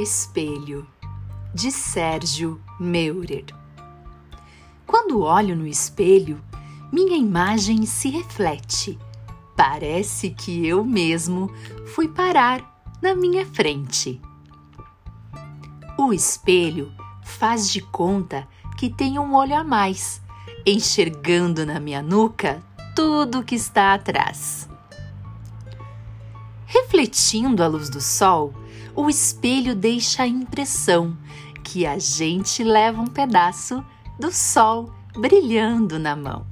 espelho, de Sérgio Meurer. Quando olho no espelho, minha imagem se reflete. Parece que eu mesmo fui parar na minha frente. O espelho faz de conta que tem um olho a mais, enxergando na minha nuca tudo que está atrás. Refletindo a luz do sol, o espelho deixa a impressão que a gente leva um pedaço do sol brilhando na mão.